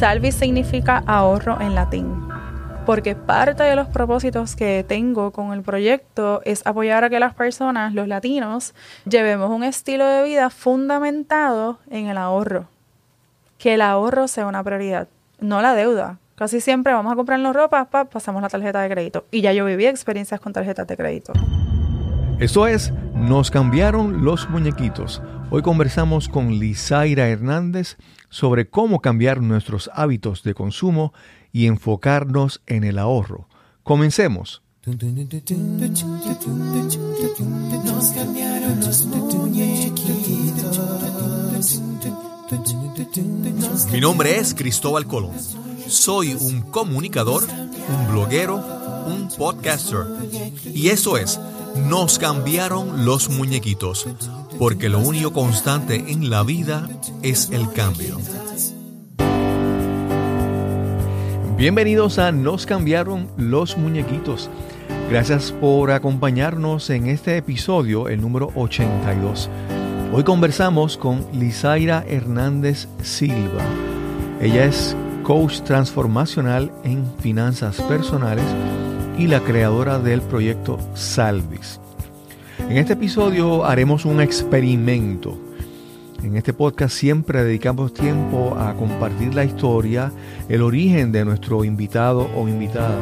Salvis significa ahorro en latín, porque parte de los propósitos que tengo con el proyecto es apoyar a que las personas, los latinos, llevemos un estilo de vida fundamentado en el ahorro. Que el ahorro sea una prioridad, no la deuda. Casi siempre vamos a comprarnos ropa, pasamos la tarjeta de crédito. Y ya yo viví experiencias con tarjetas de crédito. Esto es Nos cambiaron los muñequitos. Hoy conversamos con Lizaira Hernández sobre cómo cambiar nuestros hábitos de consumo y enfocarnos en el ahorro. Comencemos. Mi nombre es Cristóbal Colón. Soy un comunicador, un bloguero, un podcaster. Y eso es nos cambiaron los muñequitos, porque lo único constante en la vida es el cambio. Bienvenidos a Nos cambiaron los muñequitos. Gracias por acompañarnos en este episodio, el número 82. Hoy conversamos con Lizaira Hernández Silva. Ella es coach transformacional en finanzas personales y la creadora del proyecto Salvis. En este episodio haremos un experimento. En este podcast siempre dedicamos tiempo a compartir la historia, el origen de nuestro invitado o invitada.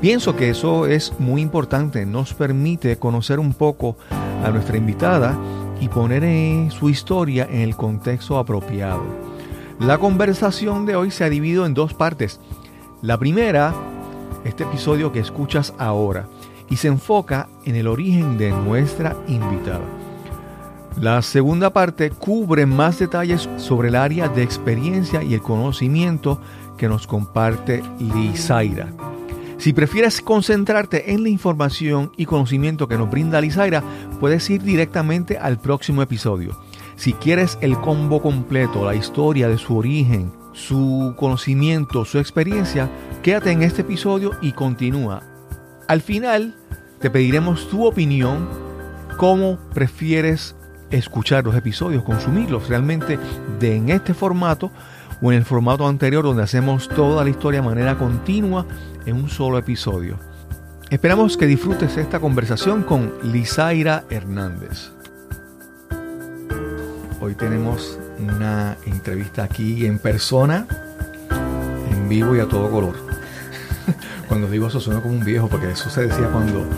Pienso que eso es muy importante, nos permite conocer un poco a nuestra invitada y poner su historia en el contexto apropiado. La conversación de hoy se ha dividido en dos partes. La primera este episodio que escuchas ahora y se enfoca en el origen de nuestra invitada. La segunda parte cubre más detalles sobre el área de experiencia y el conocimiento que nos comparte Lizaira. Si prefieres concentrarte en la información y conocimiento que nos brinda Lizaira, puedes ir directamente al próximo episodio. Si quieres el combo completo, la historia de su origen, su conocimiento, su experiencia, quédate en este episodio y continúa. Al final te pediremos tu opinión, cómo prefieres escuchar los episodios, consumirlos realmente de en este formato o en el formato anterior donde hacemos toda la historia de manera continua en un solo episodio. Esperamos que disfrutes esta conversación con Lizaira Hernández. Hoy tenemos una entrevista aquí en persona, en vivo y a todo color. Cuando digo eso suena como un viejo, porque eso se decía cuando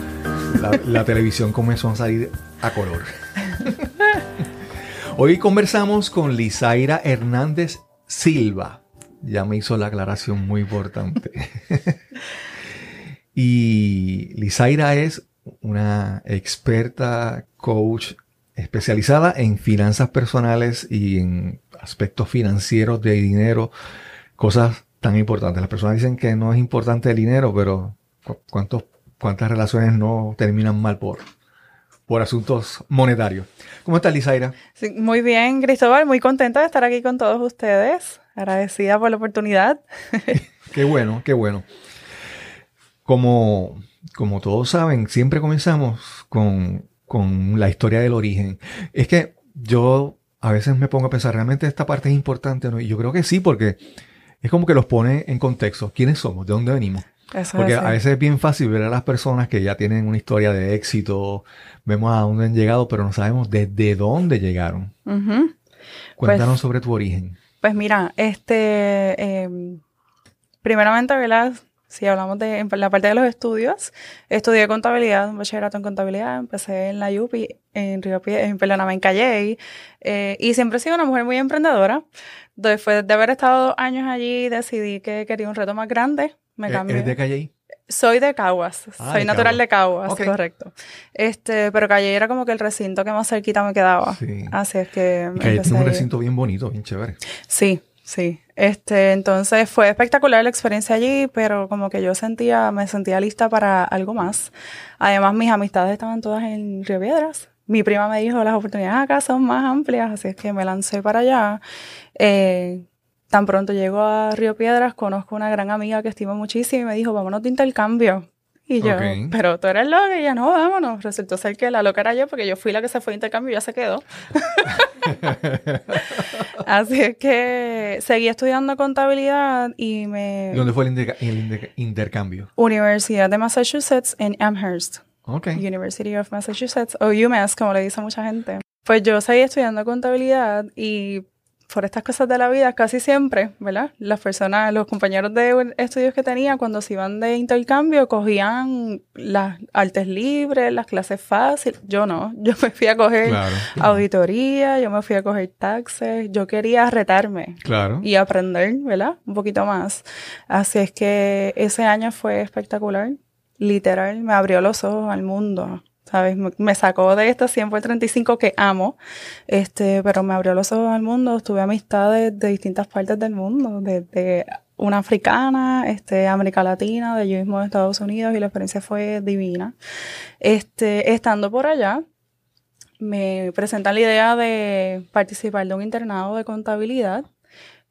la, televisión comenzó a salir a color. Hoy conversamos con Lizaira Hernández Silva. Ya me hizo la aclaración muy importante. y Lizaira es una experta coach especializada en finanzas personales y en aspectos financieros de dinero, cosas tan importantes. Las personas dicen que no es importante el dinero, pero ¿cuántos, ¿cuántas relaciones no terminan mal por, por asuntos monetarios? ¿Cómo está Lizaira? muy bien, Cristóbal, muy contenta de estar aquí con todos ustedes. Agradecida por la oportunidad. qué bueno, qué bueno. Como, como todos saben, siempre comenzamos con con la historia del origen. Es que yo a veces me pongo a pensar, ¿realmente esta parte es importante? ¿no? Y yo creo que sí, porque es como que los pone en contexto. ¿Quiénes somos? ¿De dónde venimos? porque a veces es bien fácil ver a las personas que ya tienen una historia de éxito, vemos a dónde han llegado, pero no sabemos desde dónde llegaron. Cuéntanos pues sobre tu origen. Pues mira, este, em, primeramente, ¿verdad? Si hablamos de la parte de los estudios, estudié contabilidad, un bachillerato en contabilidad, empecé en la UPI, en Río Pie, en Pelonama, en Calle, eh, y siempre he sido una mujer muy emprendedora. Después de haber estado dos años allí, decidí que quería un reto más grande. Me cambié. ¿Eres de Calle? Soy de Caguas, ah, soy natural de Caguas, correcto. Este, pero Calle era como que el recinto que más cerquita me quedaba. Sí. Así es que... Calle es un recinto bien bonito, bien chévere. Sí, Sí, este, entonces fue espectacular la experiencia allí, pero como que yo sentía, me sentía lista para algo más. Además, mis amistades estaban todas en Río Piedras. Mi prima me dijo, las oportunidades acá son más amplias, así es que me lancé para allá. Eh, tan pronto llego a Río Piedras, conozco una gran amiga que estimo muchísimo y me dijo, vámonos de intercambio. Y yo, pero tú eres loca, y ella, no, vámonos. Resultó ser que la loca era yo, porque yo fui la que se fue a intercambio y ya se quedó. Así es que seguí estudiando contabilidad y me... ¿Dónde fue el, interca- el inter- intercambio? Universidad de Massachusetts en Amherst. Ok. University of Massachusetts, o UMass, como le dice mucha gente. Pues yo seguí estudiando contabilidad y por estas cosas de la vida, casi siempre, ¿verdad? Las personas, los compañeros de estudios que tenía, cuando se iban de intercambio, cogían las artes libres, las clases fáciles. Yo no, yo me fui a coger Claro. auditoría, yo me fui a coger taxes, yo quería retarme Claro. y aprender, ¿verdad? Un poquito más. Así es que ese año fue espectacular. Literal, me abrió los ojos al mundo. ¿Sabes? Me, sacó de estos 100 por 35 que amo, este, pero me abrió los ojos al mundo. Tuve amistades de distintas partes del mundo, desde una africana, este, América Latina, de yo mismo de Estados Unidos, y la experiencia fue divina. Este, estando por allá, me presentan la idea de participar de un internado de contabilidad,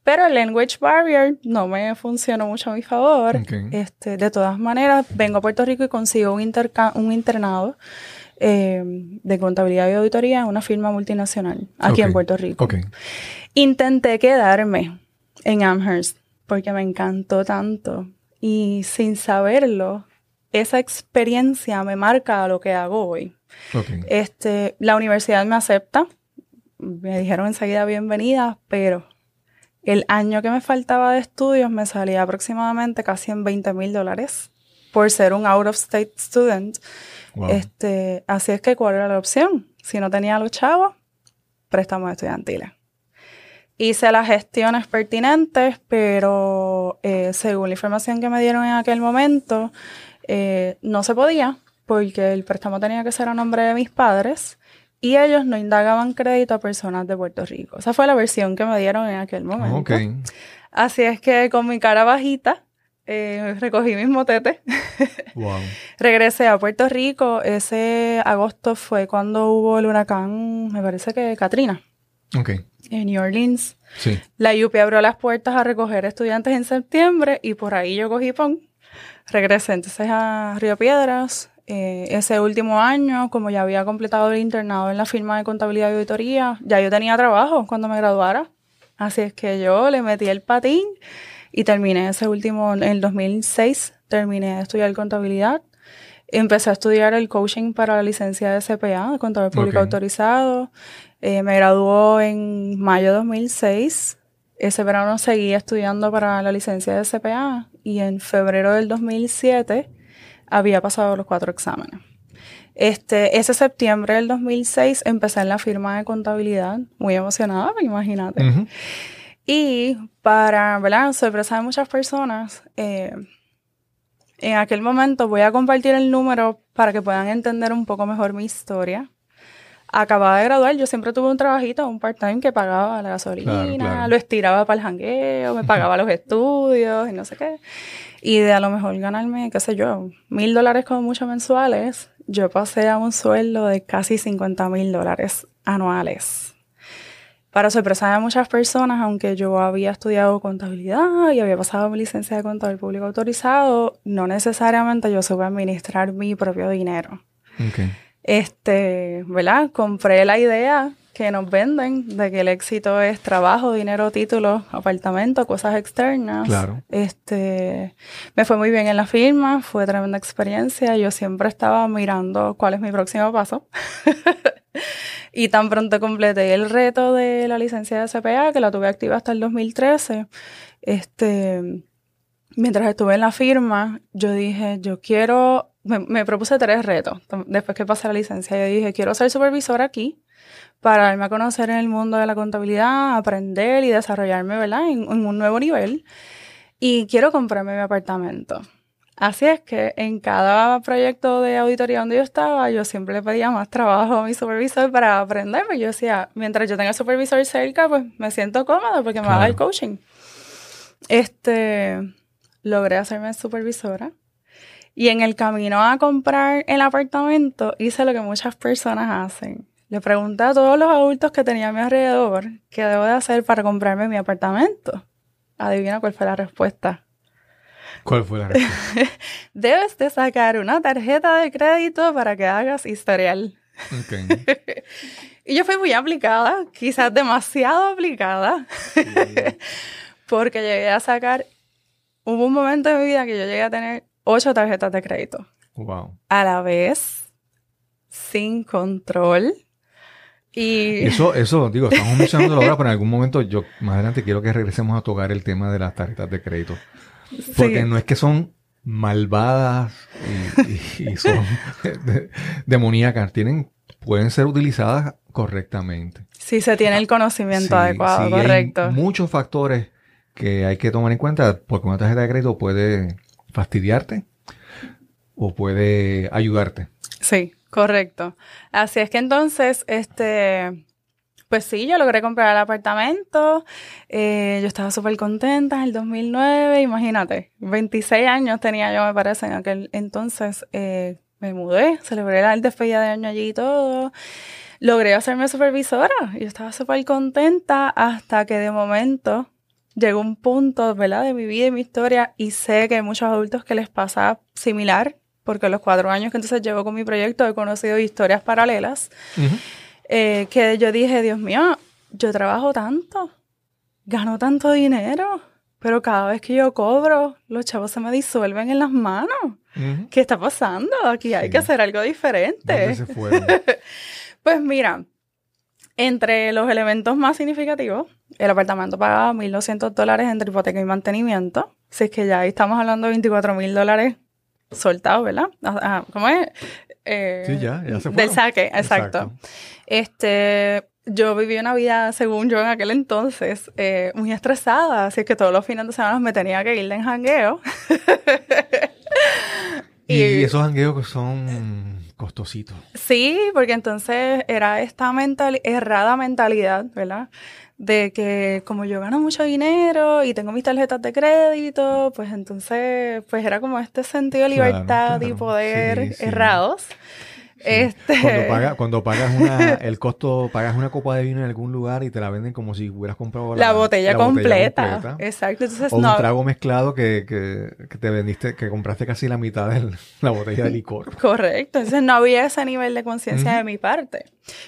pero el language barrier no me funcionó mucho a mi favor. Este, de todas maneras, vengo a Puerto Rico y consigo un, un internado eh, de contabilidad y auditoría en una firma multinacional aquí en Puerto Rico. Intenté quedarme en Amherst porque me encantó tanto y sin saberlo, esa experiencia me marca lo que hago hoy. Este, la universidad me acepta, me dijeron enseguida bienvenida, pero el año que me faltaba de estudios me salía aproximadamente casi en 20 mil dólares por ser un out of state student. Wow. Este, así es que, ¿cuál era la opción? Si no tenía los chavos, préstamos estudiantiles. Hice las gestiones pertinentes, pero eh, según la información que me dieron en aquel momento, eh, no se podía porque el préstamo tenía que ser a nombre de mis padres y ellos no indagaban crédito a personas de Puerto Rico. Esa fue la versión que me dieron en aquel momento. Ok. Así es que con mi cara bajita, eh, recogí mis motetes Wow. Regresé a Puerto Rico. Ese agosto fue cuando hubo el huracán, me parece que Katrina, Ok. en New Orleans. Sí. La UP abrió las puertas a recoger estudiantes en septiembre y por ahí yo cogí PON. Regresé entonces a Río Piedras. Eh, ese último año, como ya había completado el internado en la firma de contabilidad y auditoría, ya yo tenía trabajo cuando me graduara. Así es que yo le metí el patín y terminé ese último, en el 2006, terminé de estudiar contabilidad. Empecé a estudiar el coaching para la licencia de CPA, de contador público autorizado. Eh, me graduó en mayo de 2006. Ese verano seguí estudiando para la licencia de CPA y en febrero del 2007 había pasado los cuatro exámenes. Este, ese septiembre del 2006 empecé en la firma de contabilidad, muy emocionada, imagínate. Ujú. Y para, ¿verdad? Sorpresa de muchas personas, eh, en aquel momento voy a compartir el número para que puedan entender un poco mejor mi historia. Acababa de graduar, yo siempre tuve un trabajito, un part-time que pagaba la gasolina, Claro, claro. lo estiraba para el jangueo, me pagaba los estudios y no sé qué. Y de a lo mejor ganarme, qué sé yo, mil dólares como mucho mensuales, yo pasé a un sueldo de casi 50 mil dólares anuales. Para sorpresa de muchas personas, aunque yo había estudiado contabilidad y había pasado mi licencia de contador público autorizado, no necesariamente yo supe administrar mi propio dinero. Ok. Este, ¿verdad? Compré la idea que nos venden de que el éxito es trabajo, dinero, títulos, apartamento, cosas externas. Claro. Este, me fue muy bien en la firma, fue tremenda experiencia. Yo siempre estaba mirando cuál es mi próximo paso. y tan pronto completé el reto de la licencia de CPA, que la tuve activa hasta el 2013. Este, mientras estuve en la firma, yo dije, yo quiero, me, me propuse tres retos. Después que pasé la licencia, yo dije, quiero ser supervisor aquí para darme a conocer en el mundo de la contabilidad, aprender y desarrollarme, ¿verdad? En, en un nuevo nivel. Y quiero comprarme mi apartamento. Así es que en cada proyecto de auditoría donde yo estaba, yo siempre le pedía más trabajo a mi supervisor para aprender. Porque yo decía, mientras yo tenga el supervisor cerca, pues me siento cómodo porque me va a dar el Claro. coaching. Este, logré hacerme supervisora. Y en el camino a comprar el apartamento, hice lo que muchas personas hacen. Le pregunté a todos los adultos que tenía a mi alrededor qué debo de hacer para comprarme mi apartamento. Adivina cuál fue la respuesta. ¿Cuál fue la respuesta? Debes de sacar una tarjeta de crédito para que hagas historial. Ok. Y yo fui muy aplicada, quizás demasiado aplicada, porque llegué a sacar, hubo un momento de mi vida que yo llegué a tener ocho tarjetas de crédito. Wow. A la vez, sin control. Y eso, eso, digo, estamos mencionando ahora, pero en algún momento yo más adelante quiero que regresemos a tocar el tema de las tarjetas de crédito. Porque no es que son malvadas y, son demoníacas, tienen, pueden ser utilizadas correctamente. Si se tiene el conocimiento adecuado, correcto. Hay muchos factores que hay que tomar en cuenta porque una tarjeta de crédito puede fastidiarte o puede ayudarte. Sí, correcto. Así es que entonces, este, pues sí, yo logré comprar el apartamento. Eh, yo estaba súper contenta en el 2009, imagínate. 26 años tenía yo, me parece, en aquel entonces. Eh, me mudé, celebré la despedida de año allí y todo. Logré hacerme supervisora. Yo estaba súper contenta hasta que de momento llegó un punto, ¿verdad?, de mi vida y mi historia y sé que hay muchos adultos que les pasa similar, porque los cuatro años que entonces llevo con mi proyecto he conocido historias paralelas, eh, que yo dije, Dios mío, yo trabajo tanto, gano tanto dinero, pero cada vez que yo cobro, los chavos se me disuelven en las manos. ¿Qué está pasando? Aquí hay que hacer algo diferente. se pues mira, entre los elementos más significativos, el apartamento pagaba 1.200 dólares entre hipoteca y mantenimiento. Así es que ya ahí estamos hablando de 24.000 dólares soltados, ¿verdad? ¿Cómo es? Eh, sí, ya, ya se Del saque, exacto. Este, yo viví una vida, según yo en aquel entonces, eh, muy estresada, así es que todos los fines de semana me tenía que ir de jangueo. y, y, esos jangueos son costositos. Sí, porque entonces era esta mental, errada mentalidad, ¿verdad? de que como yo gano mucho dinero y tengo mis tarjetas de crédito, pues entonces pues era como este sentido de libertad y poder errados. Este... Cuando, pagas una, el costo, pagas una copa de vino en algún lugar y te la venden como si hubieras comprado la, botella, completa. Exacto. Entonces, o un trago mezclado que, que, te vendiste, que compraste casi la mitad de la botella de licor. Correcto. Entonces no había ese nivel de conciencia de mi parte.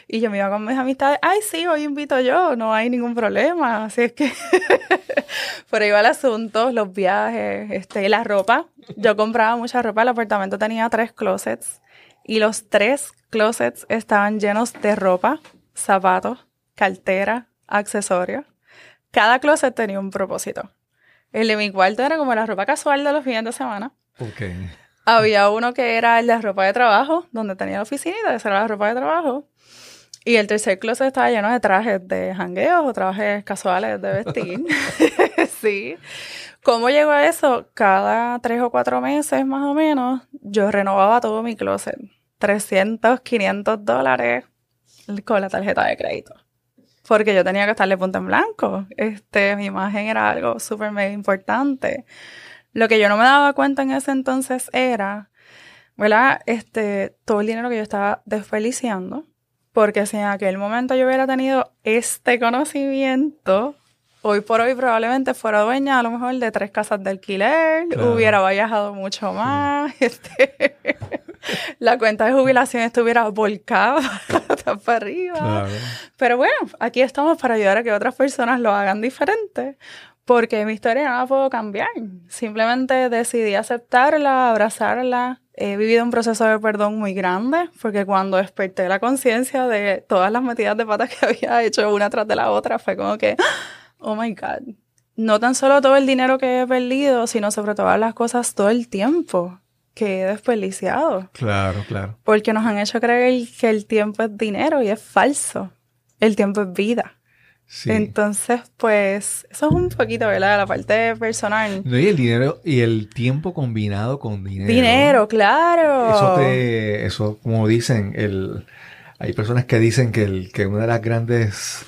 Y yo me iba con mis amistades, ay, sí, hoy invito yo, no hay ningún problema. Así es que por ahí va el asunto, los viajes, este, la ropa. Yo compraba mucha ropa, el apartamento tenía tres closets y los tres closets estaban llenos de ropa, zapatos, cartera, accesorios. Cada closet tenía un propósito. El de mi cuarto era como la ropa casual de los fines de semana. Okay. Había uno que era el de ropa de trabajo, donde tenía la oficina, esa era la ropa de trabajo. Y el tercer closet estaba lleno de trajes de jangueos o trajes casuales de vestir. sí. ¿Cómo llegó a eso? Cada tres o cuatro meses más o menos, yo renovaba todo mi closet. 300, 500 dólares con la tarjeta de crédito. Porque yo tenía que estarle punto en blanco. Este, mi imagen era algo súper importante. Lo que yo no me daba cuenta en ese entonces era, ¿verdad? Este, todo el dinero que yo estaba desperdiciando. Porque si en aquel momento yo hubiera tenido este conocimiento, hoy por hoy probablemente fuera dueña a lo mejor de tres casas de alquiler, hubiera viajado mucho más, este, la cuenta de jubilación estuviera volcada para arriba. Pero bueno, aquí estamos para ayudar a que otras personas lo hagan diferente, porque mi historia no la puedo cambiar. Simplemente decidí aceptarla, abrazarla. He vivido un proceso de perdón muy grande, porque cuando desperté la conciencia de todas las metidas de patas que había hecho una tras de la otra, fue como que oh my God, no tan solo todo el dinero que he perdido, sino sobre todas las cosas todo el tiempo que he desperdiciado. Claro, claro. Porque nos han hecho creer que el tiempo es dinero y es falso. El tiempo es vida. Sí. Entonces, pues, eso es un poquito, ¿verdad? La parte personal. No, y el dinero y el tiempo combinado con dinero. Dinero, claro. Eso te, eso, como dicen, el, hay personas que dicen que, el, que una de las grandes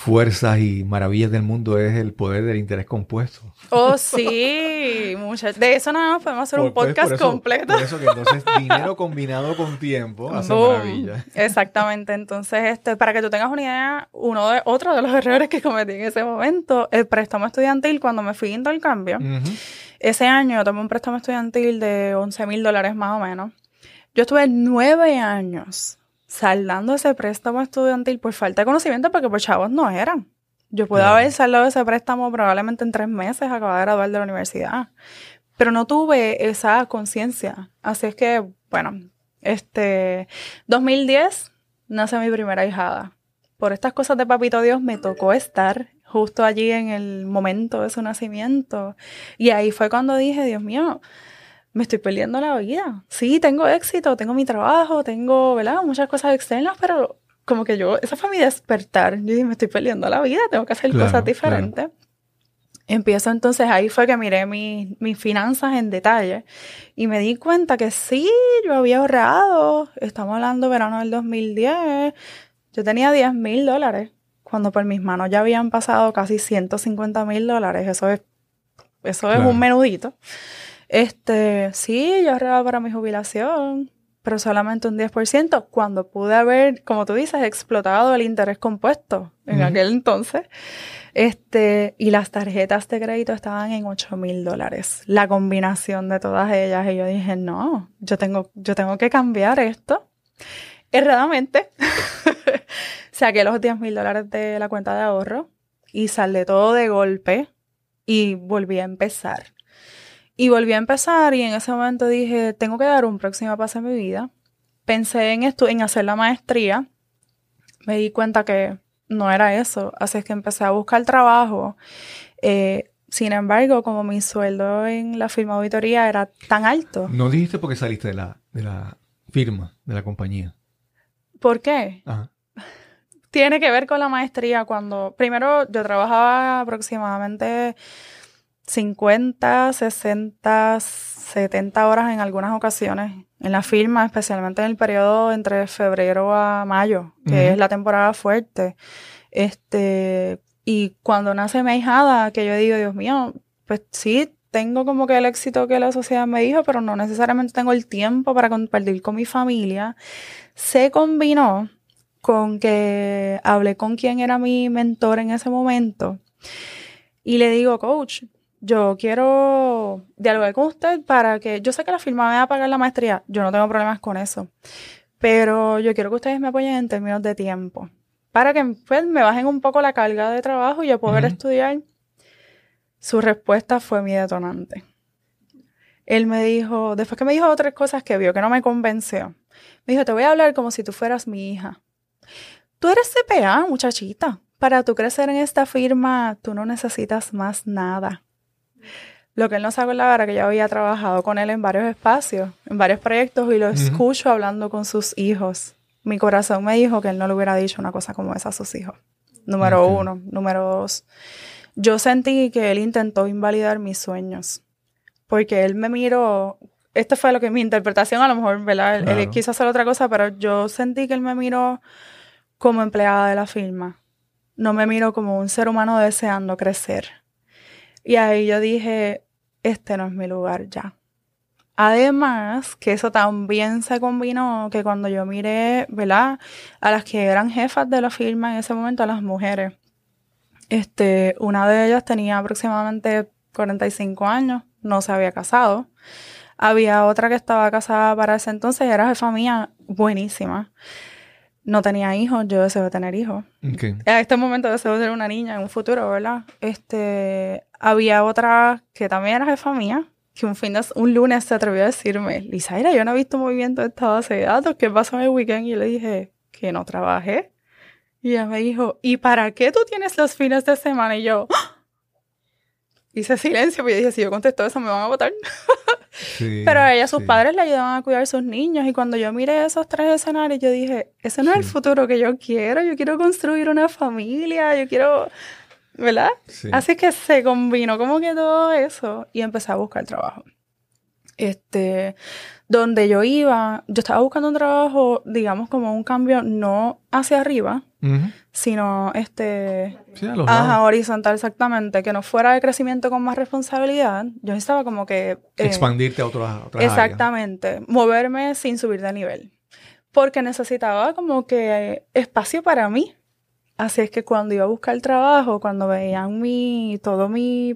fuerzas y maravillas del mundo es el poder del interés compuesto. Oh, sí, muchas. De eso nada más podemos hacer un pues, podcast completo. Por eso que entonces dinero combinado con tiempo hace maravilla. Exactamente. Entonces, este, para que tú tengas una idea, uno de otro de los errores que cometí en ese momento, el préstamo estudiantil cuando me fui a intercambio. Ese año yo tomé un préstamo estudiantil de 11 mil dólares más o menos. Yo estuve nueve años saldando ese préstamo estudiantil por falta de conocimiento, porque por chavos no eran. Yo pude haber saldado ese préstamo probablemente en tres meses, acabar de graduar de la universidad. Pero no tuve esa conciencia. Así es que, bueno, este, 2010 nace mi primera hijada. Por estas cosas de Papito Dios me tocó estar justo allí en el momento de su nacimiento. Y ahí fue cuando dije, Dios mío, me estoy perdiendo la vida. Sí, tengo éxito, tengo mi trabajo, tengo, ¿verdad? Muchas cosas externas, pero como que yo, esa fue mi despertar. Yo dije, me estoy perdiendo la vida, tengo que hacer cosas diferentes. Empiezo entonces, ahí fue que miré mis finanzas en detalle y me di cuenta que sí, yo había ahorrado, estamos hablando verano del 2010, yo tenía 10 mil dólares, cuando por mis manos ya habían pasado casi 150 mil dólares, eso es, eso es un menudito. Este, sí, yo ahorraba para mi jubilación, pero solamente un 10%, cuando pude haber, como tú dices, explotado el interés compuesto en aquel entonces. Este, y las tarjetas de crédito estaban en 8 mil dólares. La combinación de todas ellas. Y yo dije, no, yo tengo, yo tengo que cambiar esto. Erradamente, saqué los 10 mil dólares de la cuenta de ahorro y saldé todo de golpe y volví a empezar. Y volví a empezar y en ese momento dije, tengo que dar un próximo paso en mi vida. Pensé en, esto, en hacer la maestría. Me di cuenta que no era eso. Así es que empecé a buscar trabajo. Eh, sin embargo, como mi sueldo en la firma auditoría era tan alto. No dijiste porque saliste de la, de la firma, de la compañía. ¿Por qué? Tiene que ver con la maestría. Cuando primero yo trabajaba aproximadamente 50, 60, 70 horas en algunas ocasiones en la firma, especialmente en el periodo entre febrero a mayo, que es la temporada fuerte. Este, y cuando nace mi hijada, que yo digo, Dios mío, pues sí, tengo como que el éxito que la sociedad me dijo, pero no necesariamente tengo el tiempo para compartir con mi familia. Se combinó con que hablé con quien era mi mentor en ese momento y le digo, coach, yo quiero dialogar con usted para que, yo sé que la firma me va a pagar la maestría, yo no tengo problemas con eso, pero yo quiero que ustedes me apoyen en términos de tiempo, para que pues, me bajen un poco la carga de trabajo y yo poder estudiar. Su respuesta fue mi detonante. Él me dijo, después que me dijo otras cosas que vio que no me convenció, me dijo, te voy a hablar como si tú fueras mi hija. Tú eres CPA, muchachita. Para tú crecer en esta firma, tú no necesitas más nada. Lo que él no sabe la era que yo había trabajado con él en varios espacios, en varios proyectos, y lo escucho hablando con sus hijos. Mi corazón me dijo que él no le hubiera dicho una cosa como esa a sus hijos. Número uno. Número dos. Yo sentí que él intentó invalidar mis sueños. Porque él me miró. Esto fue lo que mi interpretación, a lo mejor, ¿verdad? Él, quiso hacer otra cosa, pero yo sentí que él me miró como empleada de la firma. No me miró como un ser humano deseando crecer. Y ahí yo dije, este no es mi lugar ya. Además, que eso también se combinó, que cuando yo miré, ¿verdad? A las que eran jefas de la firma en ese momento, a las mujeres, este, una de ellas tenía aproximadamente 45 años, no se había casado. Había otra que estaba casada para ese entonces, era jefa mía, buenísima no tenía hijos, yo deseo tener hijos. A este momento deseo tener una niña en un futuro, ¿verdad? Este, había otra que también era jefa mía, que un, fin de, un lunes se atrevió a decirme, Lizaira, yo no he visto movimiento de esta base de datos, ¿qué pasó en el weekend? Y yo le dije, que no trabajé. Y ella me dijo, ¿y para qué tú tienes los fines de semana? Y yo, ¡Ah! hice silencio, porque yo dije, si yo contesto eso me van a votar. Pero a ella, sus padres le ayudaban a cuidar a sus niños. Y cuando yo miré esos tres escenarios, yo dije, ese no es el futuro que yo quiero. Yo quiero construir una familia, yo quiero, ¿verdad? Así que se combinó como que todo eso y empecé a buscar trabajo. Este, donde yo iba, yo estaba buscando un trabajo, digamos, como un cambio no hacia arriba, sino este horizontal exactamente, que no fuera de crecimiento con más responsabilidad. Yo estaba como que eh, expandirte a otras otra Exactamente, moverme sin subir de nivel. Porque necesitaba como que espacio para mí. Así es que cuando iba a buscar trabajo, cuando veían mi, todo mi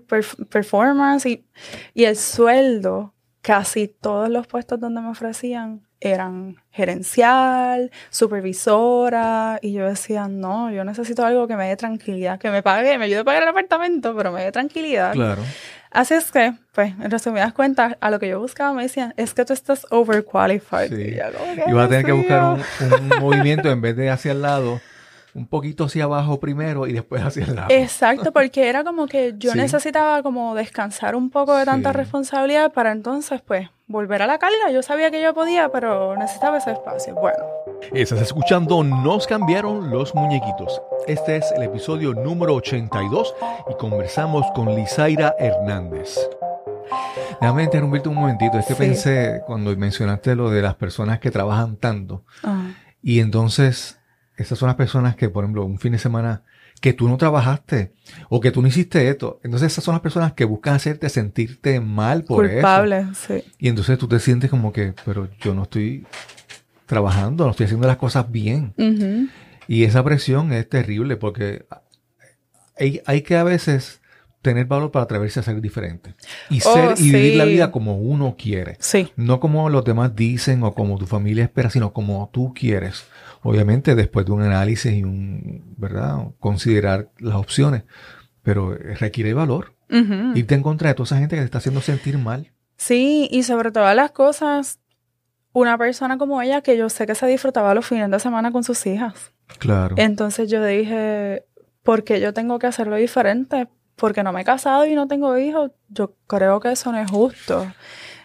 performance y, y el sueldo, casi todos los puestos donde me ofrecían eran gerencial, supervisora, y yo decía, no, yo necesito algo que me dé tranquilidad, que me pague, me ayude a pagar el apartamento, pero me dé tranquilidad. Claro. Así es que, pues, en resumidas cuentas, a lo que yo buscaba me decían, es que tú estás overqualified. Sí. Y yo Y vas a tener que "Dios buscar mío". un, un movimiento en vez de hacia el lado, un poquito hacia abajo primero y después hacia el lado. Exacto, porque era como que yo Sí. necesitaba como descansar un poco de tanta Sí. responsabilidad para entonces, pues, volver a la carga. Yo sabía que yo podía, pero necesitaba ese espacio. Bueno, Estás escuchando Nos cambiaron los muñequitos. Este es el episodio número 82 y conversamos con Lizaira Hernández. Déjame interrumpirte un momentito. Es que Sí. pensé cuando mencionaste lo de las personas que trabajan tanto. ah, Y entonces, esas son las personas que, por ejemplo, un fin de semana que tú no trabajaste o que tú no hiciste esto. Entonces, esas son las personas que buscan hacerte sentirte mal por eso. culpable, sí. Y entonces tú te sientes como que, pero yo no estoy trabajando, no estoy haciendo las cosas bien. Y esa presión es terrible porque hay, hay que a veces tener valor para atreverse a ser diferente. Y Oh, ser y vivir la vida como uno quiere. Sí, No como los demás dicen o como tu familia espera, sino como tú quieres. Obviamente después de un análisis y un, ¿verdad? Considerar las opciones. Pero requiere valor. Irte en contra de toda esa gente que te está haciendo sentir mal. Sí, y sobre todas las cosas, una persona como ella que yo sé que se disfrutaba los fines de semana con sus hijas. Claro. Entonces yo dije, ¿por qué yo tengo que hacerlo diferente? Porque no me he casado y no tengo hijos. Yo creo que eso no es justo.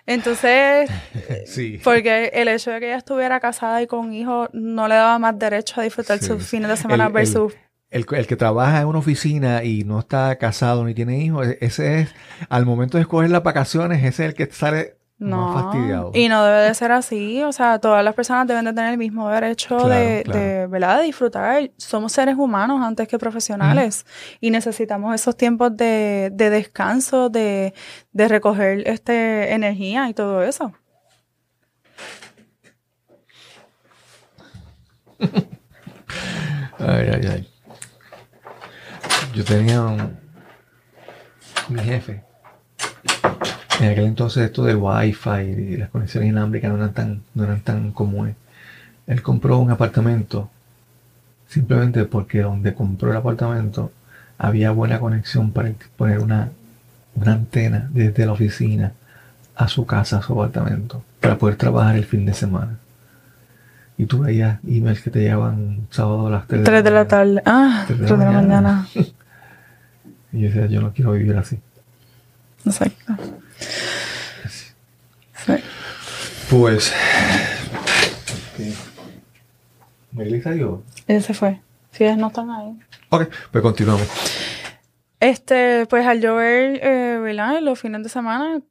Entonces, sí. porque el hecho de que ella estuviera casada y con hijos no le daba más derecho a disfrutar Sí. sus fines de semana El- versus... El, el que trabaja en una oficina y no está casado ni tiene hijos, e- ese es, al momento de escoger las vacaciones, ese es el que sale No, más fastidiado. y no debe de ser así. O sea, todas las personas deben de tener el mismo derecho Claro, de, claro. de, ¿verdad? de disfrutar. Somos seres humanos antes que profesionales y necesitamos esos tiempos de, de descanso, de, de recoger este, energía y todo eso. Ay, ay, ay. Yo tenía un, mi jefe. En aquel entonces esto del wifi y las conexiones inalámbricas no eran tan, no eran tan comunes. Él compró un apartamento simplemente porque donde compró el apartamento había buena conexión para poner una, una antena desde la oficina a su casa, a su apartamento, para poder trabajar el fin de semana. Y tú veías emails que te llegaban sábado a las 3 Tres de la tarde. Ah, Tres de tres la de la mañana. mañana. Y yo decía, yo no quiero vivir así. Exacto. Sí. Pues. Melissa yo. Ese fue. Si ellas no están ahí. Ok, pues continuamos. Este, pues al yo ver, eh, ¿verdad? Los fines de semana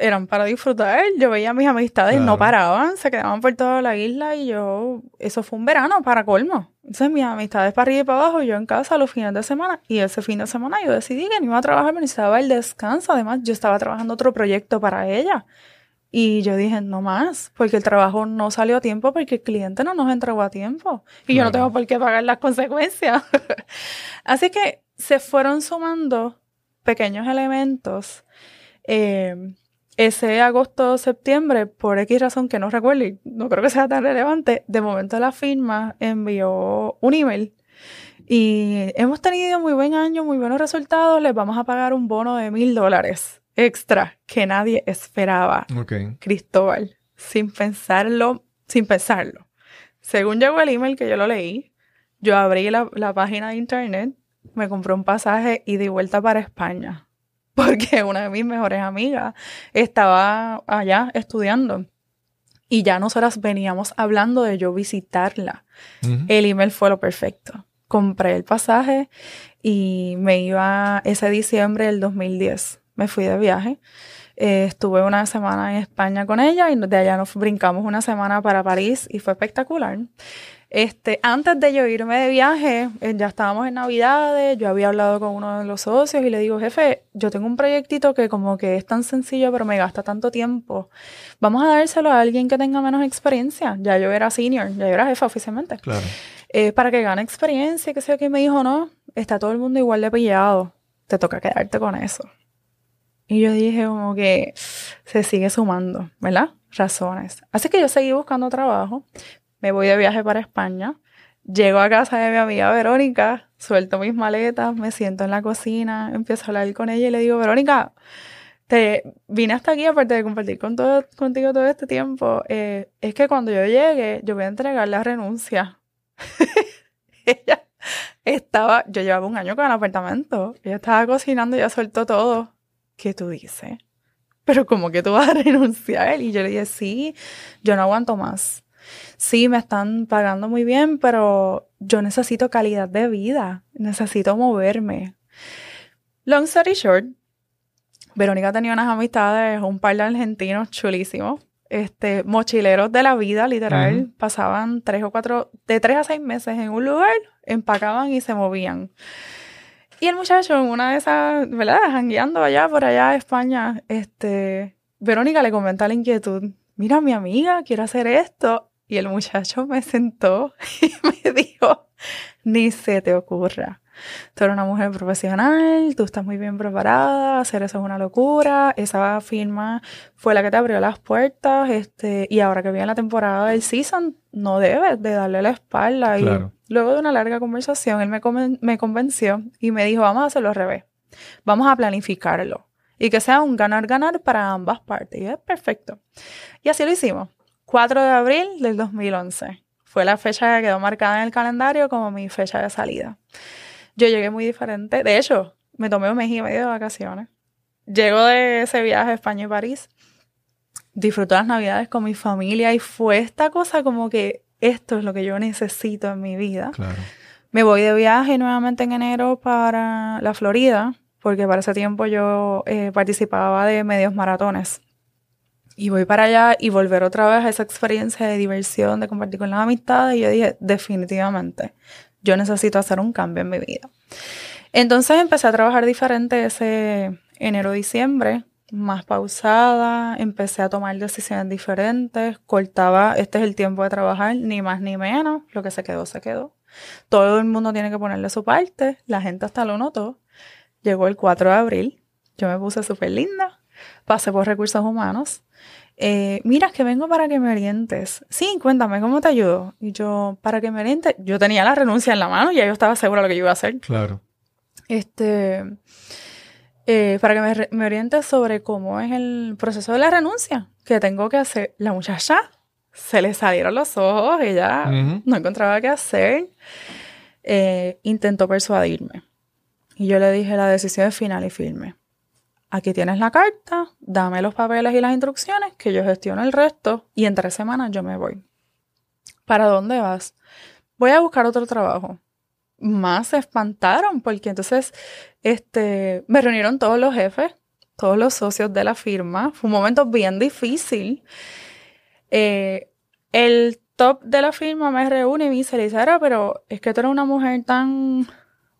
eran para disfrutar. Yo veía a mis amistades, Claro. no paraban, se quedaban por toda la isla y yo, eso fue un verano para colmo. Entonces mis amistades para arriba y para abajo, yo en casa los fines de semana. Y ese fin de semana yo decidí que no iba a trabajar, me necesitaba el descanso. Además, yo estaba trabajando otro proyecto para ella. Y yo dije, no más, porque el trabajo no salió a tiempo porque el cliente no nos entregó a tiempo. Y yo no Claro. tengo por qué pagar las consecuencias. Así que se fueron sumando pequeños elementos. Eh, ese agosto septiembre, por X razón que no recuerdo y no creo que sea tan relevante, de momento la firma envió un email y hemos tenido muy buen año, muy buenos resultados, les vamos a pagar un bono de mil dólares extra que nadie esperaba. Ok. Cristóbal, sin pensarlo, sin pensarlo. Según llegó el email que yo lo leí, yo abrí la, la página de internet, me compré un pasaje y di vuelta para España. Porque una de mis mejores amigas estaba allá estudiando. Y ya nosotras veníamos hablando de yo visitarla. El email fue lo perfecto. Compré el pasaje y me iba ese diciembre del 2010. Me fui de viaje. Eh, estuve una semana en España con ella y de allá nos brincamos una semana para París y fue espectacular. Este, antes de yo irme de viaje, eh, ya estábamos en Navidades, yo había hablado con uno de los socios y le digo, jefe, yo tengo un proyectito que como que es tan sencillo pero me gasta tanto tiempo. Vamos a dárselo a alguien que tenga menos experiencia. Ya yo era senior, ya yo era jefa oficialmente Claro. eh, para que gane experiencia, que sé yo, que me dijo, no, está todo el mundo igual de pillado, te toca quedarte con eso. Y yo dije como que se sigue sumando, ¿verdad? razones. Así que yo seguí buscando trabajo, me voy de viaje para España, llego a casa de mi amiga Verónica, suelto mis maletas, me siento en la cocina, empiezo a hablar con ella y le digo, Verónica, te vine hasta aquí aparte de compartir con todo, contigo todo este tiempo, eh, es que cuando yo llegue, yo voy a entregar la renuncia. ella estaba, yo llevaba un año con el apartamento, ella estaba cocinando ya soltó todo. ¿Qué tú dices? Pero como que tú vas a renunciar. Y yo le dije, sí, yo no aguanto más. Sí, me están pagando muy bien, pero yo necesito calidad de vida, necesito moverme. Long story short, Verónica tenía unas amistades, un par de argentinos chulísimos, este, mochileros de la vida, literal. Pasaban tres o cuatro, de tres a seis meses en un lugar, empacaban y se movían. Y el muchacho en una de esas, ¿verdad? Jangueando allá por allá a España, este, Verónica le comenta la inquietud. Mira, mi amiga quiere hacer esto. Y el muchacho me sentó y me dijo, ni se te ocurra. Tú eres una mujer profesional, tú estás muy bien preparada, hacer eso es una locura. Esa firma fue la que te abrió las puertas, este, y ahora que viene la temporada del season, no debes de darle la espalda. Y luego de una larga conversación, él me, me convenció y me dijo, vamos a hacerlo al revés. Vamos a planificarlo. Y que sea un ganar-ganar para ambas partes. Y es perfecto. Y así lo hicimos. 4 de abril del 2011. Fue la fecha que quedó marcada en el calendario como mi fecha de salida. Yo llegué muy diferente. De hecho, me tomé un mes y medio de vacaciones. Llego de ese viaje a España y París. Disfruto las navidades con mi familia y fue esta cosa como que esto es lo que yo necesito en mi vida. Claro. Me voy de viaje nuevamente en enero para la Florida, porque para ese tiempo yo eh, participaba de medios maratones. Y voy para allá y volver otra vez a esa experiencia de diversión, de compartir con las amistades. Y yo dije, definitivamente, yo necesito hacer un cambio en mi vida. Entonces empecé a trabajar diferente ese enero-diciembre, más pausada, empecé a tomar decisiones diferentes, cortaba, este es el tiempo de trabajar, ni más ni menos, lo que se quedó, se quedó. Todo el mundo tiene que ponerle su parte, la gente hasta lo notó. Llegó el 4 de abril, yo me puse súper linda, pasé por recursos humanos eh, mira, que vengo para que me orientes. Sí, cuéntame, ¿cómo te ayudo? Y yo, para que me orientes, yo tenía la renuncia en la mano y ya yo estaba segura de lo que yo iba a hacer. Claro. Este, eh, para que me, me orientes sobre cómo es el proceso de la renuncia que tengo que hacer. La muchacha se le salieron los ojos, ella no encontraba qué hacer. Eh, intentó persuadirme. Y yo le dije, la decisión es final y firme aquí tienes la carta, dame los papeles y las instrucciones, que yo gestiono el resto y en tres semanas yo me voy. ¿Para dónde vas? Voy a buscar otro trabajo. Más se espantaron porque entonces este, me reunieron todos los jefes, todos los socios de la firma. Fue un momento bien difícil. Eh, el top de la firma me reúne y me dice, pero es que tú eres una mujer tan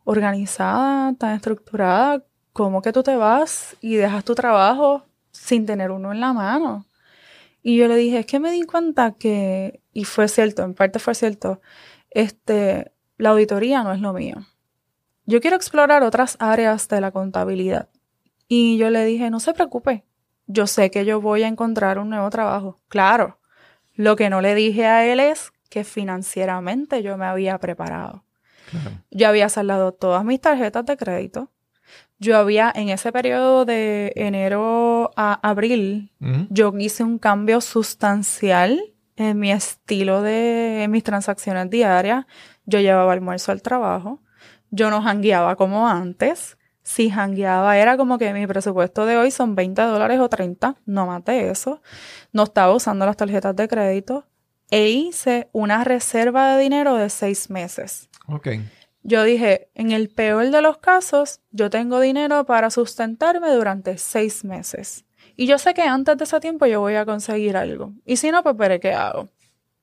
organizada, tan estructurada, ¿cómo que tú te vas y dejas tu trabajo sin tener uno en la mano? Y yo le dije, es que me di cuenta que, y fue cierto, en parte fue cierto, este, la auditoría no es lo mío. Yo quiero explorar otras áreas de la contabilidad. Y yo le dije, no se preocupe, yo sé que yo voy a encontrar un nuevo trabajo. Claro, lo que no le dije a él es que financieramente yo me había preparado. Yo había saldado todas mis tarjetas de crédito, yo había en ese periodo de enero a abril, yo hice un cambio sustancial en mi estilo de mis transacciones diarias. Yo llevaba almuerzo al trabajo. Yo no jangueaba como antes. Si jangueaba era como que mi presupuesto de hoy son 20 dólares o 30, no más de eso. No estaba usando las tarjetas de crédito. E hice una reserva de dinero de seis meses. Ok yo dije, en el peor de los casos, yo tengo dinero para sustentarme durante seis meses. Y yo sé que antes de ese tiempo yo voy a conseguir algo. Y si no, pues qué hago.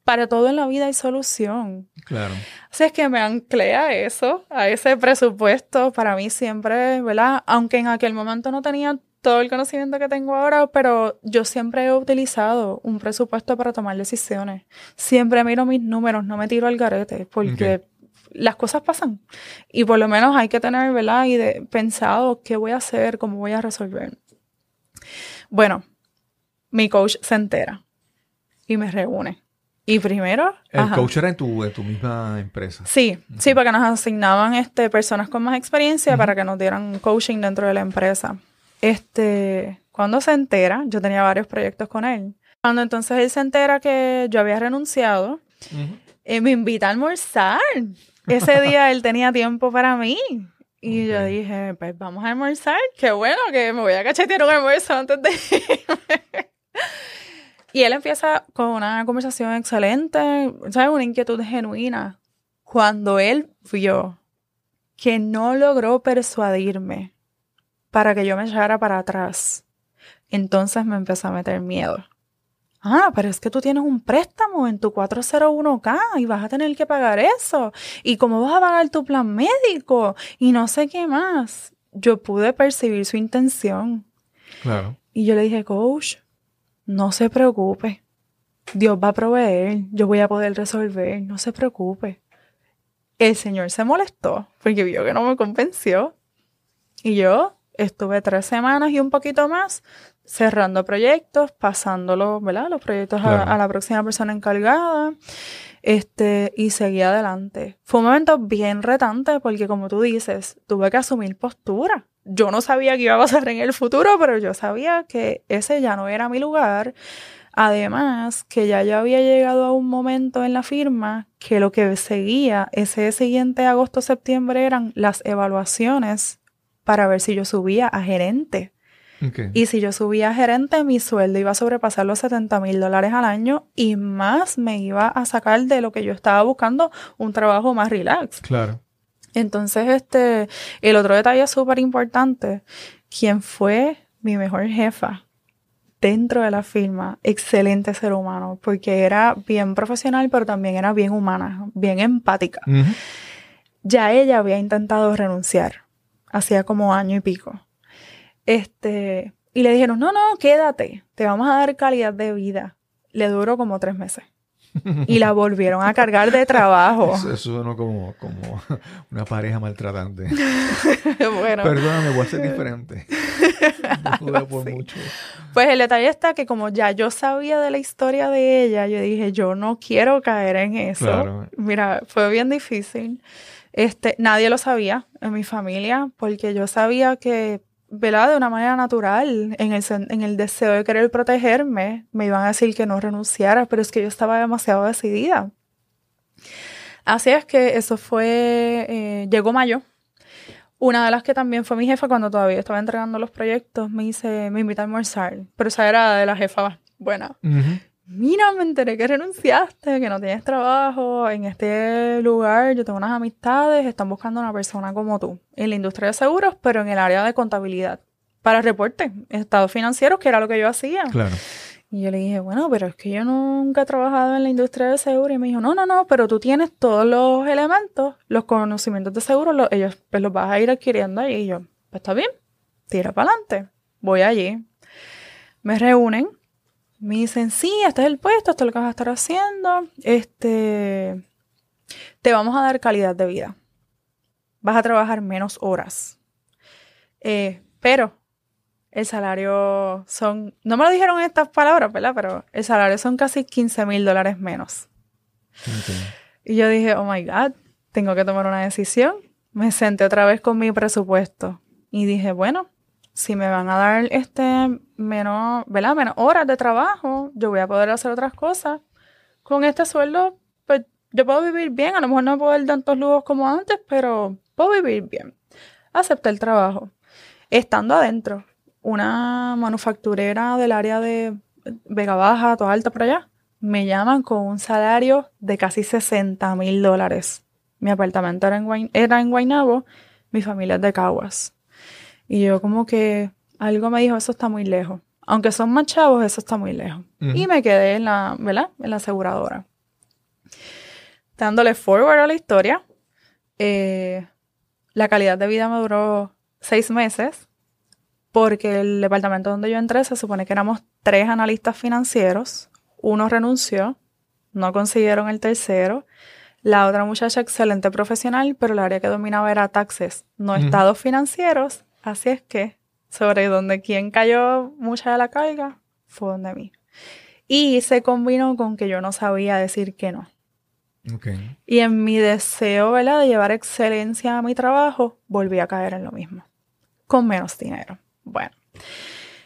Para todo en la vida hay solución. Claro. Así es que me anclé a eso, a ese presupuesto. Para mí siempre, ¿verdad? Aunque en aquel momento no tenía todo el conocimiento que tengo ahora, pero yo siempre he utilizado un presupuesto para tomar decisiones. Siempre miro mis números, no me tiro al garete, porque las cosas pasan. Y por lo menos hay que tener, ¿verdad? Y de, pensado qué voy a hacer, cómo voy a resolver. Bueno, mi coach se entera. y me reúne. Y primero... El ajá. coach era en tu, en tu misma empresa. Sí, sí, porque nos asignaban este, personas con más experiencia para que nos dieran coaching dentro de la empresa. Este, cuando se entera, yo tenía varios proyectos con él. Cuando entonces él se entera que yo había renunciado, eh, me invita a almorzar. Ese día él tenía tiempo para mí. Y yo dije, pues vamos a almorzar. Qué bueno que me voy a cachetear un almuerzo antes de irme. Y él empieza con una conversación excelente, ¿sabes? Una inquietud genuina. Cuando él vio que no logró persuadirme para que yo me echara para atrás, entonces me empezó a meter miedo. Ah, pero es que tú tienes un préstamo en tu 401k y vas a tener que pagar eso. ¿Y cómo vas a pagar tu plan médico? Y no sé qué más. Yo pude percibir su intención. Claro. Y yo le dije, coach, no se preocupe. Dios va a proveer. Yo voy a poder resolver. No se preocupe. El Señor se molestó porque vio que no me convenció. Y yo estuve tres semanas y un poquito más cerrando proyectos, pasándolos, ¿verdad? Los proyectos a- la próxima persona encargada. Este, y seguí adelante. Fue un momento bien retante porque, como tú dices, tuve que asumir postura. Yo no sabía qué iba a pasar en el futuro, pero yo sabía que ese ya no era mi lugar. Además, que ya yo había llegado a un momento en la firma que lo que seguía ese siguiente agosto-septiembre eran las evaluaciones para ver si yo subía a gerente. Y si yo subía a gerente, mi sueldo iba a sobrepasar los 70 mil dólares al año y más me iba a sacar de lo que yo estaba buscando un trabajo más relax. Claro. Entonces, este, el otro detalle súper importante, quien fue mi mejor jefa dentro de la firma, excelente ser humano, porque era bien profesional, pero también era bien humana, bien empática. Ya ella había intentado renunciar, hacía como año y pico. Este, y le dijeron, no, no, quédate, te vamos a dar calidad de vida. Le duró como tres meses. Y la volvieron a cargar de trabajo. Eso, sonó como, como una pareja maltratante. bueno, Perdóname, voy a ser diferente. No por mucho. Pues el detalle está que como ya yo sabía de la historia de ella, yo dije, yo no quiero caer en eso. Claro. Mira, fue bien difícil. Este, nadie lo sabía en mi familia, porque yo sabía que, ¿verdad? De una manera natural, en el, en el deseo de querer protegerme, me iban a decir que no renunciara, pero es que yo estaba demasiado decidida. Así es que eso fue, eh, llegó mayo. Una de las que también fue mi jefa cuando todavía estaba entregando los proyectos, me dice, me invita a almorzar. Pero esa era de la jefa buena. Mira, me enteré que renunciaste, que no tienes trabajo en este lugar. Yo tengo unas amistades, están buscando una persona como tú en la industria de seguros, pero en el área de contabilidad. Para reporte, estados financieros, que era lo que yo hacía. Claro. Y yo le dije, bueno, pero es que yo nunca he trabajado en la industria de seguro. Y me dijo, no, no, no, pero tú tienes todos los elementos, los conocimientos de seguro, los- ellos pues los vas a ir adquiriendo allí. Y yo, pues está bien, tira para adelante. Voy allí. Me reúnen. Me dicen, sí, este es el puesto, esto es lo que vas a estar haciendo. Este, te vamos a dar calidad de vida. Vas a trabajar menos horas. Eh, pero el salario son, no me lo dijeron en estas palabras, ¿verdad? Pero el salario son casi 15 mil dólares menos. Y yo dije, oh my God, tengo que tomar una decisión. Me senté otra vez con mi presupuesto y dije, bueno, si me van a dar este menos, ¿verdad? Menos horas de trabajo, yo voy a poder hacer otras cosas. Con este sueldo, pues yo puedo vivir bien. A lo mejor no puedo dar tantos lujos como antes, pero puedo vivir bien. Acepté el trabajo. Estando adentro, una manufacturera del área de Vega Baja, toda alta por allá, me llaman con un salario de casi 60 mil dólares. Mi apartamento era en, era en Guaynabo, mi familia es de Caguas. Y yo como que algo me dijo, eso está muy lejos. Aunque son más chavos, eso está muy lejos. Y me quedé en la, ¿verdad? En la aseguradora. Dándole forward a la historia, eh, la calidad de vida me duró seis meses porque el departamento donde yo entré se supone que éramos tres analistas financieros. Uno renunció, no consiguieron el tercero. La otra muchacha, excelente profesional, pero el área que dominaba era taxes, no estados financieros. Así es que sobre donde quien cayó mucha de la carga fue donde mí. Y se combinó con que yo no sabía decir que no. Okay. Y en mi deseo, ¿verdad?, de llevar excelencia a mi trabajo, volví a caer en lo mismo, con menos dinero. Bueno,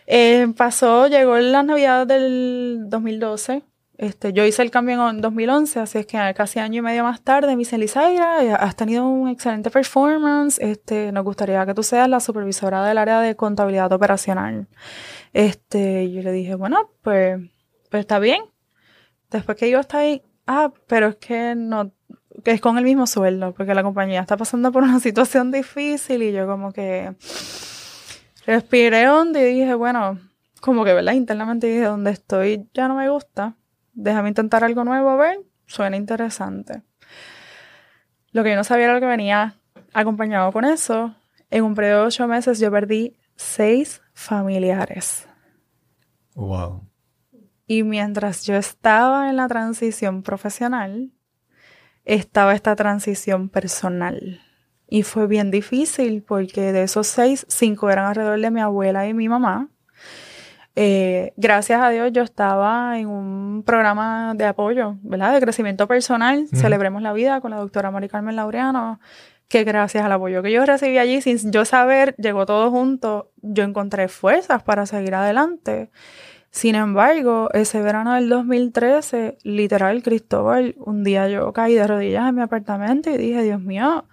eh, pasó, llegó la Navidad del 2012. Este, yo hice el cambio en 2011, así es que casi año y medio más tarde me dice, Lizaira, eh, has tenido un excelente performance, este, nos gustaría que tú seas la supervisora del área de contabilidad operacional. Este, yo le dije, bueno, pues, pues está bien. Después que yo está ahí, ah, pero es que no, que es con el mismo sueldo, porque la compañía está pasando por una situación difícil y yo como que respiré hondo y dije, bueno, como que, ¿verdad? Internamente dije, donde estoy ya no me gusta, déjame intentar algo nuevo, a ver, suena interesante. Lo que yo no sabía era lo que venía acompañado con eso. En un periodo de ocho meses yo perdí seis familiares. Wow. Y mientras yo estaba en la transición profesional, estaba esta transición personal. Y fue bien difícil porque de esos seis, cinco eran alrededor de mi abuela y mi mamá. Eh, gracias a Dios yo estaba en un programa de apoyo, ¿verdad? De crecimiento personal, Celebremos la Vida con la doctora Mari Carmen Laureano, que gracias al apoyo que yo recibí allí, sin yo saber, llegó todo junto, yo encontré fuerzas para seguir adelante. Sin embargo, ese verano del 2013, literal, Cristóbal, un día yo caí de rodillas en mi apartamento y dije, Dios mío,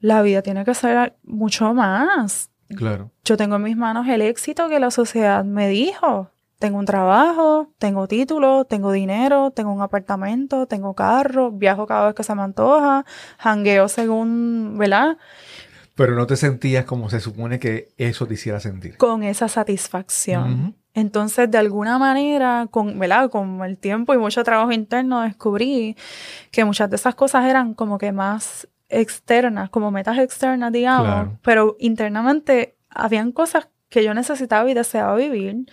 la vida tiene que ser mucho más. Claro. Yo tengo en mis manos el éxito que la sociedad me dijo. Tengo un trabajo, tengo título, tengo dinero, tengo un apartamento, tengo carro, viajo cada vez que se me antoja, jangueo según, ¿verdad? Pero no te sentías como se supone que eso te hiciera sentir. Con esa satisfacción. Entonces, de alguna manera, con, ¿verdad? con el tiempo y mucho trabajo interno, descubrí que muchas de esas cosas eran como que más externas, como metas externas, digamos, pero internamente habían cosas que yo necesitaba y deseaba vivir.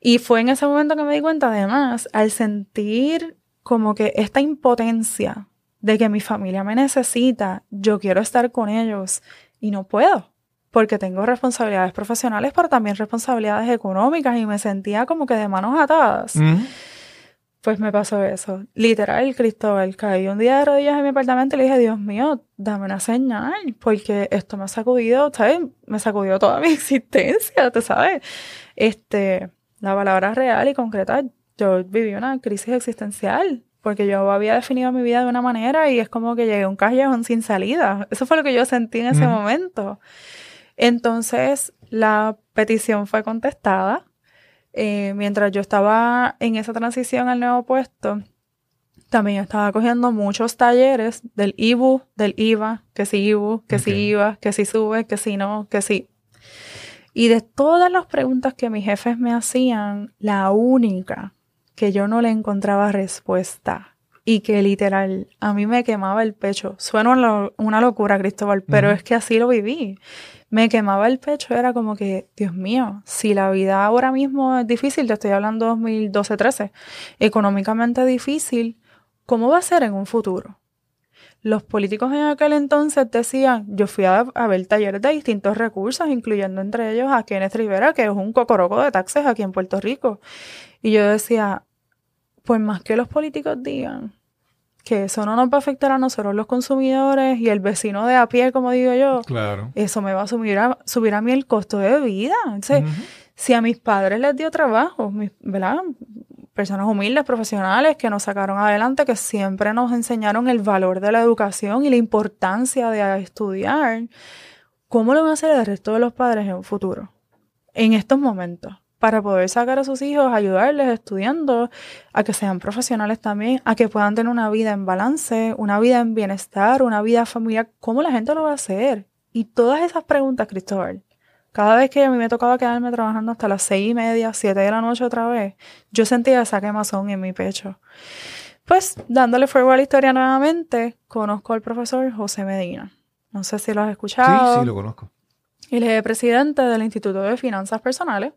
Y fue en ese momento que me di cuenta, además, al sentir como que esta impotencia de que mi familia me necesita, yo quiero estar con ellos y no puedo, porque tengo responsabilidades profesionales, pero también responsabilidades económicas y me sentía como que de manos atadas. Pues me pasó eso. Literal, Cristóbal, caí un día de rodillas en mi apartamento y le dije, Dios mío, dame una señal, porque esto me ha sacudido, ¿sabes? Me sacudió toda mi existencia, ¿tú sabes? Este, la palabra real y concreta, yo viví una crisis existencial, porque yo había definido mi vida de una manera y es como que llegué a un callejón sin salida. Eso fue lo que yo sentí en ese momento. Entonces, la petición fue contestada eh, mientras yo estaba en esa transición al nuevo puesto, también estaba cogiendo muchos talleres del IBU, del IVA, que si IBU, que si IVA, que si sube, que si no, que sí. Y de todas las preguntas que mis jefes me hacían, la única que yo no le encontraba respuesta y que literal a mí me quemaba el pecho. Suena una locura, Cristóbal, pero es que así lo viví me quemaba el pecho, era como que, Dios mío, si la vida ahora mismo es difícil, te estoy hablando 2012-13, económicamente difícil, ¿cómo va a ser en un futuro? Los políticos en aquel entonces decían, yo fui a, ver talleres de distintos recursos, incluyendo entre ellos a Kenneth Rivera, que es un cocoroco de taxes aquí en Puerto Rico. Y yo decía, pues más que los políticos digan que eso no nos va a afectar a nosotros los consumidores y el vecino de a pie, como digo yo, claro. eso me va a subir a, subir a mí el costo de vida. Entonces, si a mis padres les dio trabajo, ¿verdad? Personas humildes, profesionales que nos sacaron adelante, que siempre nos enseñaron el valor de la educación y la importancia de estudiar, ¿cómo lo van a hacer el resto de los padres en un futuro? En estos momentos para poder sacar a sus hijos, ayudarles estudiando, a que sean profesionales también, a que puedan tener una vida en balance, una vida en bienestar, una vida familiar. ¿Cómo la gente lo va a hacer? Y todas esas preguntas, Cristóbal, cada vez que a mí me tocaba quedarme trabajando hasta las seis y media, siete de la noche otra vez, yo sentía esa quemazón en mi pecho. Pues, dándole fuego a la historia nuevamente, conozco al profesor José Medina. No sé si lo has escuchado. Sí, sí, lo conozco. Él es presidente del Instituto de Finanzas Personales.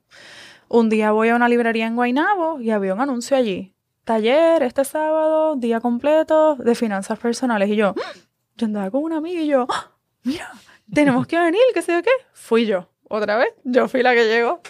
Un día voy a una librería en Guaynabo y había un anuncio allí. Taller este sábado, día completo de finanzas personales. Y yo, yo andaba con una amiga y yo, ¡Ah! mira, tenemos que venir, qué sé yo qué. Fui yo, otra vez, yo fui la que llegó.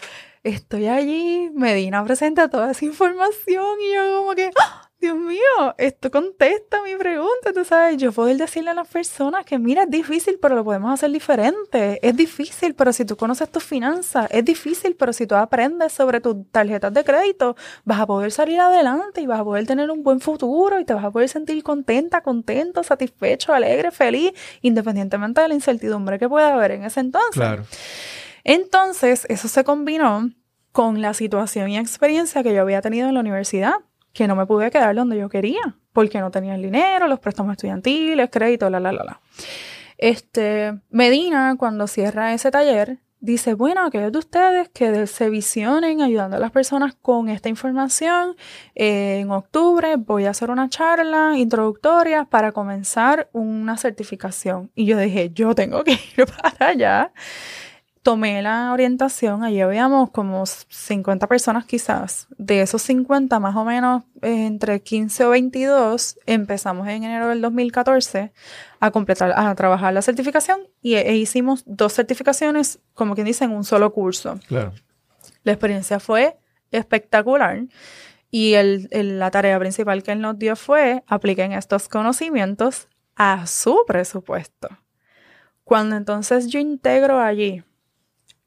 estoy allí, Medina presenta toda esa información y yo como que, ¡Ah! Dios mío, esto contesta mi pregunta, tú sabes, yo poder decirle a las personas que mira, es difícil, pero lo podemos hacer diferente, es difícil, pero si tú conoces tus finanzas, es difícil, pero si tú aprendes sobre tus tarjetas de crédito, vas a poder salir adelante y vas a poder tener un buen futuro y te vas a poder sentir contenta, contento, satisfecho, alegre, feliz, independientemente de la incertidumbre que pueda haber en ese entonces. Claro. Entonces, eso se combinó con la situación y experiencia que yo había tenido en la universidad que no me pude quedar donde yo quería, porque no tenía el dinero, los préstamos estudiantiles, crédito, la, la, la, la. Este, Medina, cuando cierra ese taller, dice, bueno, aquellos de ustedes que se visionen ayudando a las personas con esta información, eh, en octubre voy a hacer una charla introductoria para comenzar una certificación. Y yo dije, yo tengo que ir para allá tomé la orientación, allí habíamos como 50 personas quizás. De esos 50, más o menos entre 15 o 22, empezamos en enero del 2014 a completar, a trabajar la certificación y e hicimos dos certificaciones, como quien dice, en un solo curso. Claro. La experiencia fue espectacular. Y el, la tarea principal que él nos dio fue apliquen estos conocimientos a su presupuesto. Cuando entonces yo integro allí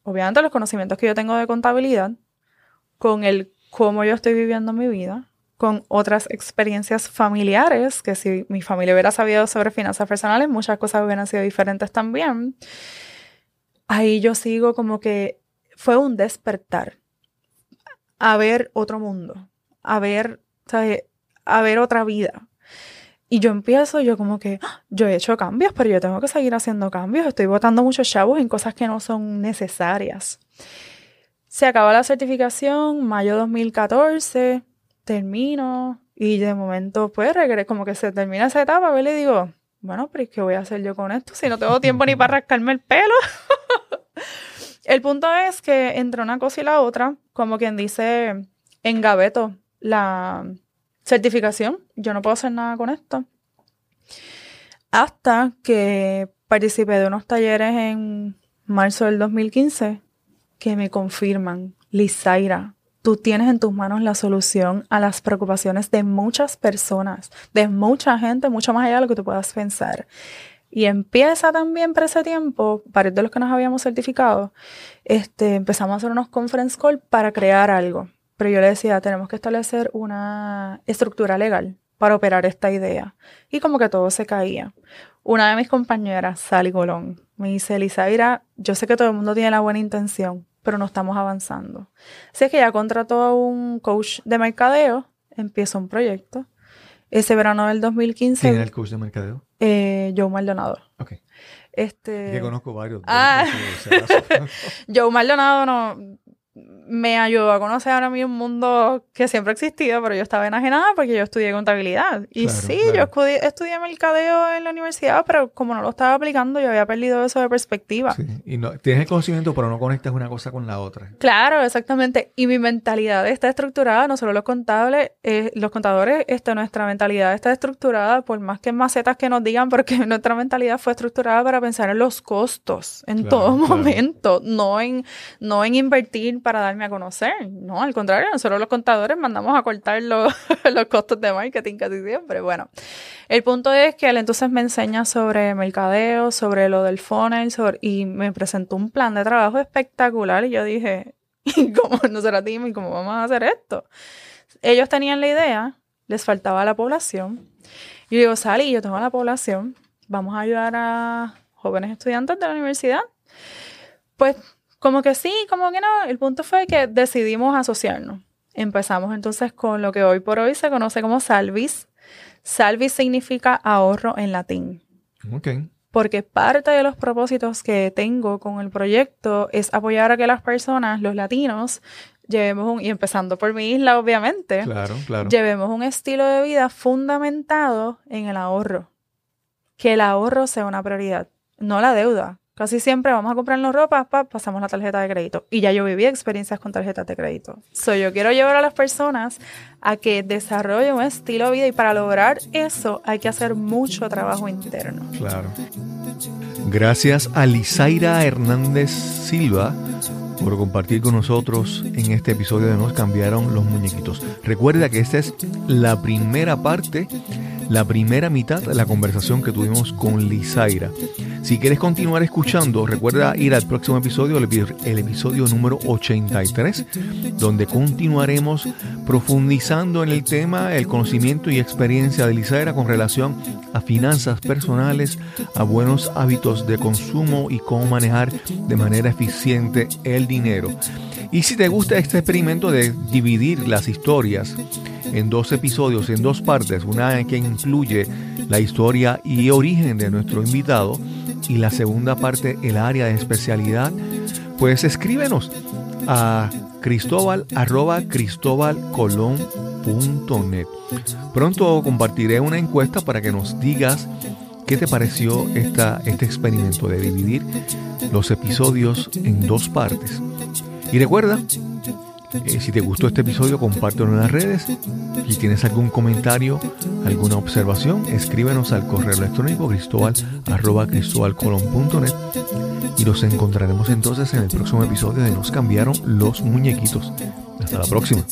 obviamente los conocimientos que yo tengo de contabilidad, con el cómo yo estoy viviendo mi vida, con otras experiencias familiares, que si mi familia hubiera sabido sobre finanzas personales, muchas cosas hubieran sido diferentes también. Ahí yo sigo como que fue un despertar a ver otro mundo, a ver, a ver otra vida. Y yo empiezo, yo como que, ¡Ah! yo he hecho cambios, pero yo tengo que seguir haciendo cambios. Estoy botando muchos chavos en cosas que no son necesarias. Se acaba la certificación, mayo 2014, termino y de momento pues regreso, como que se termina esa etapa, y le digo, bueno, pero ¿qué voy a hacer yo con esto? Si no tengo tiempo ni para rascarme el pelo. el punto es que entre una cosa y la otra, como quien dice, engaveto la, certificación. Yo no puedo hacer nada con esto. Hasta que participé de unos talleres en marzo del 2015 que me confirman, Lizaira, tú tienes en tus manos la solución a las preocupaciones de muchas personas, de mucha gente, mucho más allá de lo que tú puedas pensar. Y empieza también para ese tiempo, varios de los que nos habíamos certificado, este, empezamos a hacer unos conference call para crear algo. Pero yo le decía, tenemos que establecer una estructura legal para operar esta idea. Y como que todo se caía. Una de mis compañeras, Sally Colón, me dice, Elisaira, yo sé que todo el mundo tiene la buena intención, pero no estamos avanzando. Así es que ya contrató a un coach de mercadeo, empieza un proyecto. Ese verano del 2015. ¿Quién era el coach de mercadeo? Eh, Joe Maldonado. Ok. Este... Que conozco varios. Ah, Joe Maldonado no me ayudó a conocer ahora mismo un mundo que siempre ha existido, pero yo estaba enajenada porque yo estudié contabilidad. Y sí, yo estudié, mercadeo en la universidad, pero como no lo estaba aplicando, yo había perdido eso de perspectiva. Sí. Y no, tienes el conocimiento, pero no conectas una cosa con la otra. Claro, exactamente. Y mi mentalidad está estructurada, no solo los contables, eh, los contadores, este, nuestra mentalidad está estructurada, por más que macetas que nos digan, porque nuestra mentalidad fue estructurada para pensar en los costos en todo momento, no en, no en invertir para darme a conocer. No, al contrario, nosotros los contadores mandamos a cortar los, los costos de marketing casi siempre. Bueno, el punto es que él entonces me enseña sobre mercadeo, sobre lo del funnel, y me presentó un plan de trabajo espectacular y yo dije, ¿y cómo nosotros dimos cómo vamos a hacer esto? Ellos tenían la idea, les faltaba la población. Y yo digo, Sally, yo tengo la población, vamos a ayudar a jóvenes estudiantes de la universidad. Pues como que sí, como que no. El punto fue que decidimos asociarnos. Empezamos entonces con lo que hoy por hoy se conoce como Salvis. Salvis significa ahorro en latín. Ok. Porque parte de los propósitos que tengo con el proyecto es apoyar a que las personas, los latinos, llevemos un, y empezando por mi isla, obviamente, claro, claro. llevemos un estilo de vida fundamentado en el ahorro. Que el ahorro sea una prioridad, no la deuda. Casi siempre vamos a comprarnos ropa, pasamos la tarjeta de crédito. Y ya yo viví experiencias con tarjetas de crédito. So, yo quiero llevar a las personas a que desarrollen un estilo de vida y para lograr eso hay que hacer mucho trabajo interno. Claro. Gracias a Lizaira Hernández Silva por compartir con nosotros en este episodio de Nos cambiaron los muñequitos. Recuerda que esta es la primera parte, la primera mitad de la conversación que tuvimos con Lizaira. Si quieres continuar escuchando, recuerda ir al próximo episodio, el, episodio número 83, donde continuaremos profundizando en el tema, el conocimiento y experiencia de Lizaira con relación a finanzas personales, a buenos hábitos de consumo y cómo manejar de manera eficiente el dinero. Y si te gusta este experimento de dividir las historias en dos episodios, en dos partes, una que incluye la historia y origen de nuestro invitado, y la segunda parte, el área de especialidad, pues escríbenos a cristóbal arroba. Pronto compartiré una encuesta para que nos digas qué te pareció esta, este experimento de dividir los episodios en dos partes. Y recuerda eh, si te gustó este episodio, compártelo en las redes. Si tienes algún comentario, alguna observación, escríbenos al correo electrónico cristobal y nos encontraremos entonces en el próximo episodio de Nos cambiaron los muñequitos. Hasta la próxima.